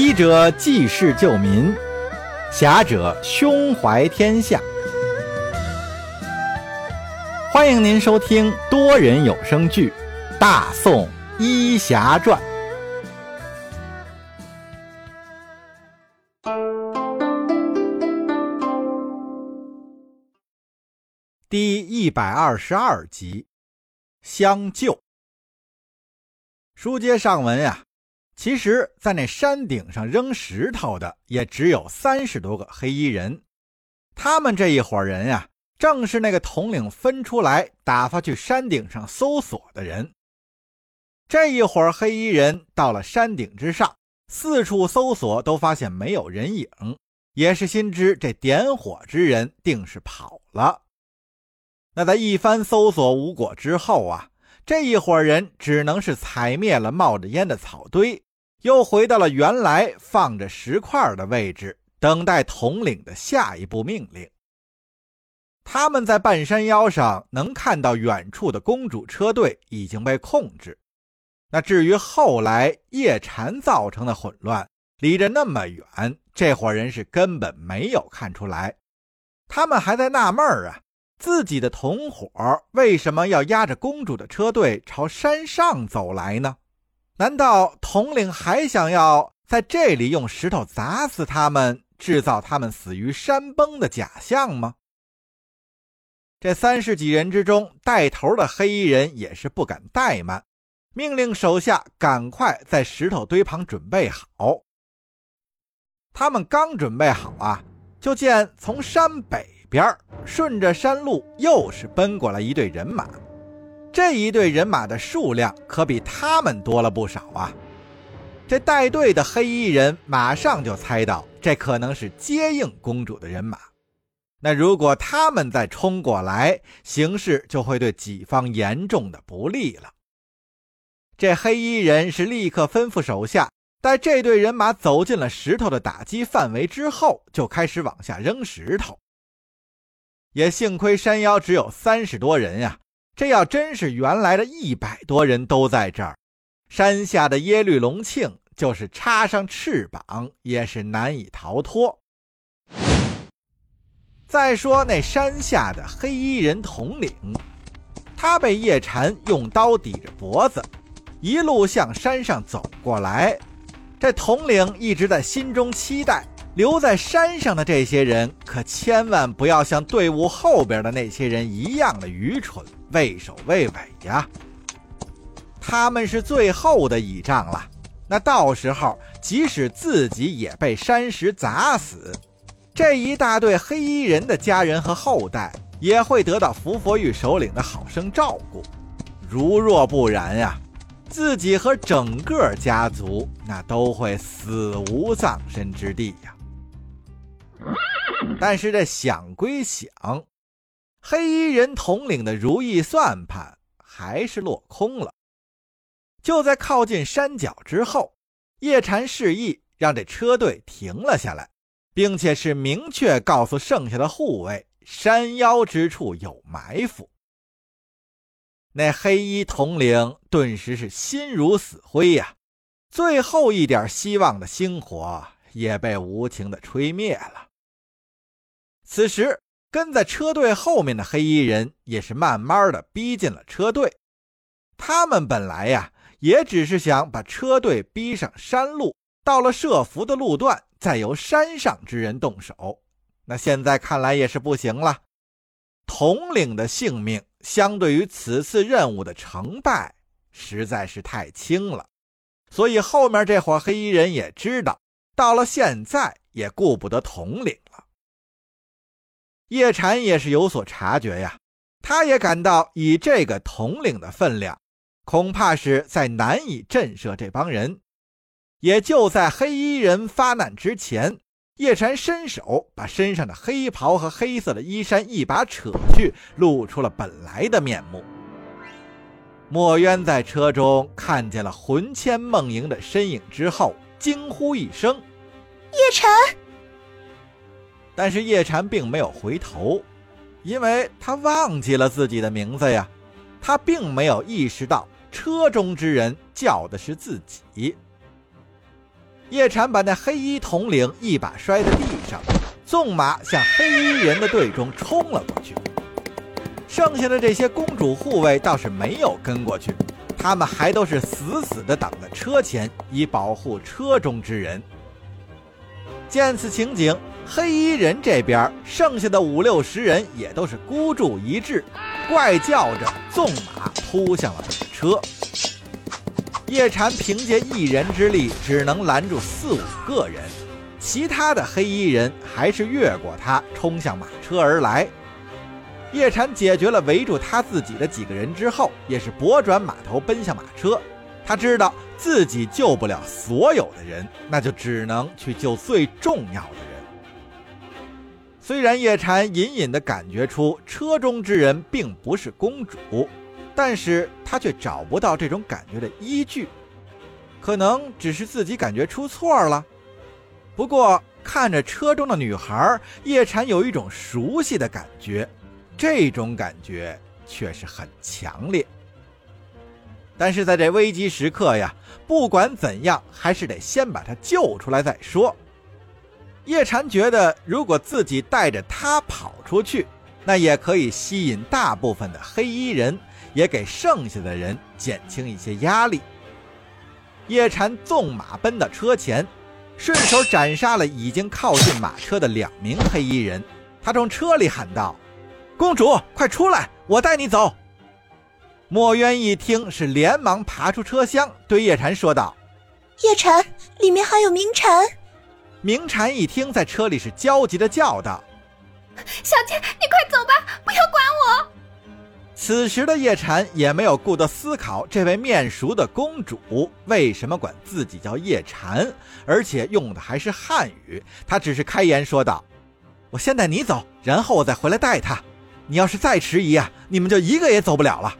医者济世救民，侠者胸怀天下。欢迎您收听多人有声剧《大宋医侠传》第一百二十二集。相救。书接上文呀，其实，在那山顶上扔石头的也只有三十多个黑衣人。他们这一伙人呀，正是那个统领分出来打发去山顶上搜索的人。这一伙黑衣人到了山顶之上，四处搜索，都发现没有人影，也是心知这点火之人定是跑了。那在一番搜索无果之后啊，这一伙人只能是踩灭了冒着烟的草堆，又回到了原来放着石块的位置，等待统领的下一步命令。他们在半山腰上能看到远处的公主车队已经被控制。那至于后来叶禅造成的混乱，离着那么远，这伙人是根本没有看出来。他们还在纳闷儿啊。自己的同伙为什么要压着公主的车队朝山上走来呢？难道统领还想要在这里用石头砸死他们，制造他们死于山崩的假象吗？这三十几人之中，带头的黑衣人也是不敢怠慢，命令手下赶快在石头堆旁准备好。他们刚准备好啊，就见从山北。边顺着山路又是奔过来一队人马，这一队人马的数量可比他们多了不少啊！这带队的黑衣人马上就猜到，这可能是接应公主的人马。那如果他们再冲过来，形势就会对己方严重的不利了。这黑衣人是立刻吩咐手下，待这队人马走进了石头的打击范围之后，就开始往下扔石头。也幸亏山腰只有三十多人呀，这要真是原来的一百多人都在这儿，山下的耶律隆庆就是插上翅膀也是难以逃脱。再说那山下的黑衣人统领，他被叶禅用刀抵着脖子，一路向山上走过来，这统领一直在心中期待。留在山上的这些人，可千万不要像队伍后边的那些人一样的愚蠢、畏首畏尾呀！他们是最后的倚仗了。那到时候，即使自己也被山石砸死，这一大队黑衣人的家人和后代也会得到伏佛玉首领的好生照顾。如若不然呀，自己和整个家族那都会死无葬身之地呀！但是这想归想，黑衣人统领的如意算盘还是落空了。就在靠近山脚之后，叶禅示意让这车队停了下来，并且是明确告诉剩下的护卫，山腰之处有埋伏。那黑衣统领顿时是心如死灰呀，最后一点希望的星火也被无情的吹灭了。此时，跟在车队后面的黑衣人也是慢慢的逼近了车队。他们本来呀，也只是想把车队逼上山路，到了设伏的路段，再由山上之人动手。那现在看来也是不行了。统领的性命，相对于此次任务的成败，实在是太轻了。所以后面这伙黑衣人也知道，到了现在也顾不得统领。叶禅也是有所察觉呀，他也感到以这个统领的分量，恐怕是在难以震慑这帮人。也就在黑衣人发难之前，叶禅伸手把身上的黑袍和黑色的衣衫一把扯去，露出了本来的面目。墨渊在车中看见了魂牵梦萦的身影之后，惊呼一声：“叶禅！”但是叶禅并没有回头，因为他忘记了自己的名字呀。他并没有意识到车中之人叫的是自己。叶禅把那黑衣统领一把摔在地上，纵马向黑衣人的队中冲了过去。剩下的这些公主护卫倒是没有跟过去，他们还都是死死地挡在车前，以保护车中之人。见此情景，黑衣人这边剩下的五六十人也都是孤注一掷，怪叫着纵马扑向了马车。叶禅凭借一人之力，只能拦住四五个人，其他的黑衣人还是越过他冲向马车而来。叶禅解决了围住他自己的几个人之后，也是拨转马头奔向马车。他知道自己救不了所有的人，那就只能去救最重要的人。虽然叶禅隐隐地感觉出车中之人并不是公主。但是他却找不到这种感觉的依据，可能只是自己感觉出错了。不过看着车中的女孩，叶禅有一种熟悉的感觉，这种感觉却是很强烈。但是在这危机时刻呀，不管怎样，还是得先把她救出来再说。叶禅觉得，如果自己带着他跑出去，那也可以吸引大部分的黑衣人。也给剩下的人减轻一些压力。叶禅纵马奔到车前，顺手斩杀了已经靠近马车的两名黑衣人。他从车里喊道：“公主，快出来，我带你走。”墨渊一听，是连忙爬出车厢，对叶禅说道：“叶禅，里面还有明禅。”明禅一听，在车里是焦急的叫道：“小姐，你快走吧，不要管我。”此时的叶禅也没有顾得思考这位面熟的公主为什么管自己叫叶禅，而且用的还是汉语。他只是开言说道：“我先带你走，然后我再回来带她。你要是再迟疑啊，你们就一个也走不了了。”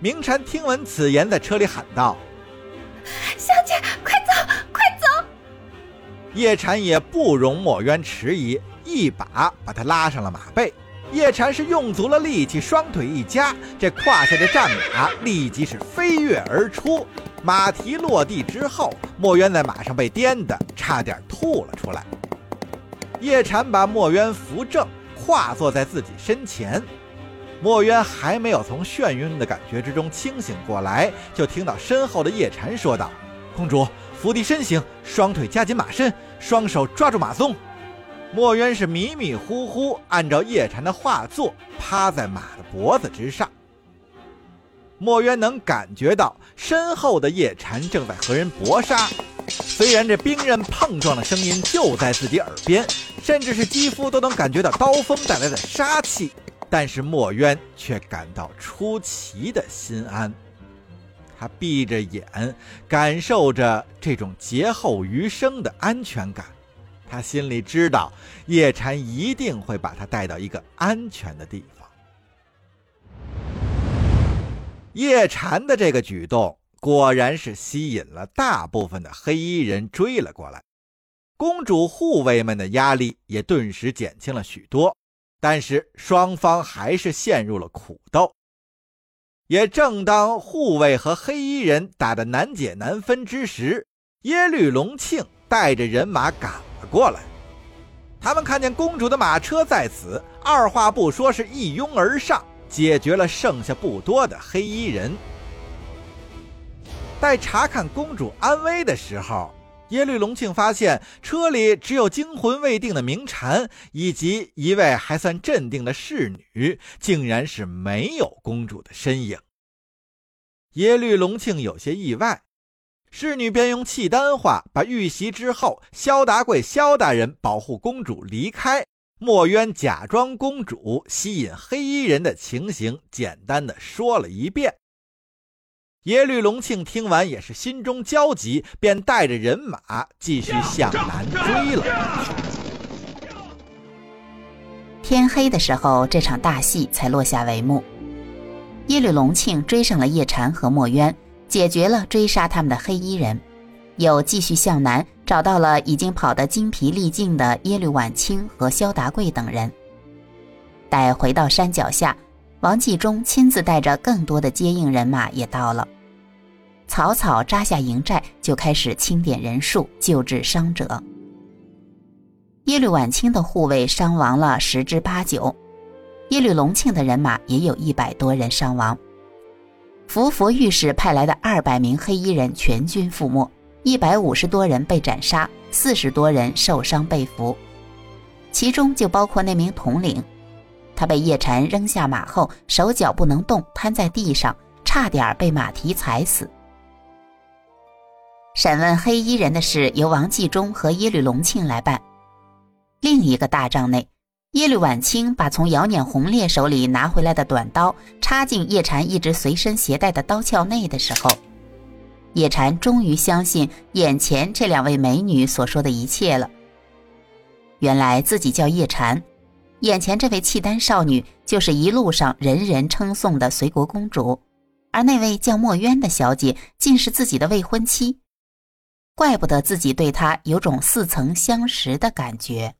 明禅听闻此言，在车里喊道：“小姐，快走，快走！”叶禅也不容墨渊迟疑，一把把他拉上了马背。叶禅是用足了力气，双腿一夹，这胯下的战马立即是飞跃而出。马蹄落地之后，墨渊在马上被颠的差点吐了出来。叶禅把墨渊扶正，跨坐在自己身前。墨渊还没有从眩晕的感觉之中清醒过来，就听到身后的叶禅说道：“公主，伏地身形，双腿夹紧马身，双手抓住马鬃。”墨渊是迷迷糊糊按照叶禅的画作，趴在马的脖子之上。墨渊能感觉到身后的叶禅正在和人搏杀，虽然这兵刃碰撞的声音就在自己耳边，甚至是肌肤都能感觉到刀锋带来的杀气，但是墨渊却感到出奇的心安。他闭着眼，感受着这种劫后余生的安全感。他心里知道，叶禅一定会把他带到一个安全的地方。叶禅的这个举动果然是吸引了大部分的黑衣人追了过来，公主护卫们的压力也顿时减轻了许多。但是双方还是陷入了苦斗。也正当护卫和黑衣人打得难解难分之时，耶律隆庆带着人马赶了。过来，他们看见公主的马车在此，二话不说，是一拥而上，解决了剩下不多的黑衣人。待查看公主安危的时候，耶律隆庆发现车里只有惊魂未定的明禅，以及一位还算镇定的侍女，竟然是没有公主的身影。耶律隆庆有些意外。侍女便用契丹话把遇袭之后萧达贵萧大人保护公主离开，墨渊假装公主吸引黑衣人的情形简单的说了一遍。耶律隆庆听完也是心中焦急，便带着人马继续向南追了。天黑的时候，这场大戏才落下帷幕。耶律隆庆追上了叶禅和墨渊。解决了追杀他们的黑衣人，又继续向南找到了已经跑得精疲力尽的耶律婉清和萧达贵等人。待回到山脚下，王继忠亲自带着更多的接应人马也到了。草草扎下营寨，就开始清点人数，救治伤者。耶律晚清的护卫伤亡了十之八九，耶律隆庆的人马也有一百多人伤亡。伏佛御史派来的二百名黑衣人全军覆没，一百五十多人被斩杀，四十多人受伤被俘，其中就包括那名统领。他被叶禅扔下马后，手脚不能动，瘫在地上，差点被马蹄踩死。审问黑衣人的事由王继忠和耶律隆庆来办。另一个大帐内，耶律晚清把从姚碾红烈手里拿回来的短刀插进叶禅一直随身携带的刀鞘内的时候，叶禅终于相信眼前这两位美女所说的一切了。原来自己叫叶禅。眼前这位契丹少女，就是一路上人人称颂的随国公主，而那位叫墨渊的小姐，竟是自己的未婚妻。怪不得自己对他有种似曾相识的感觉。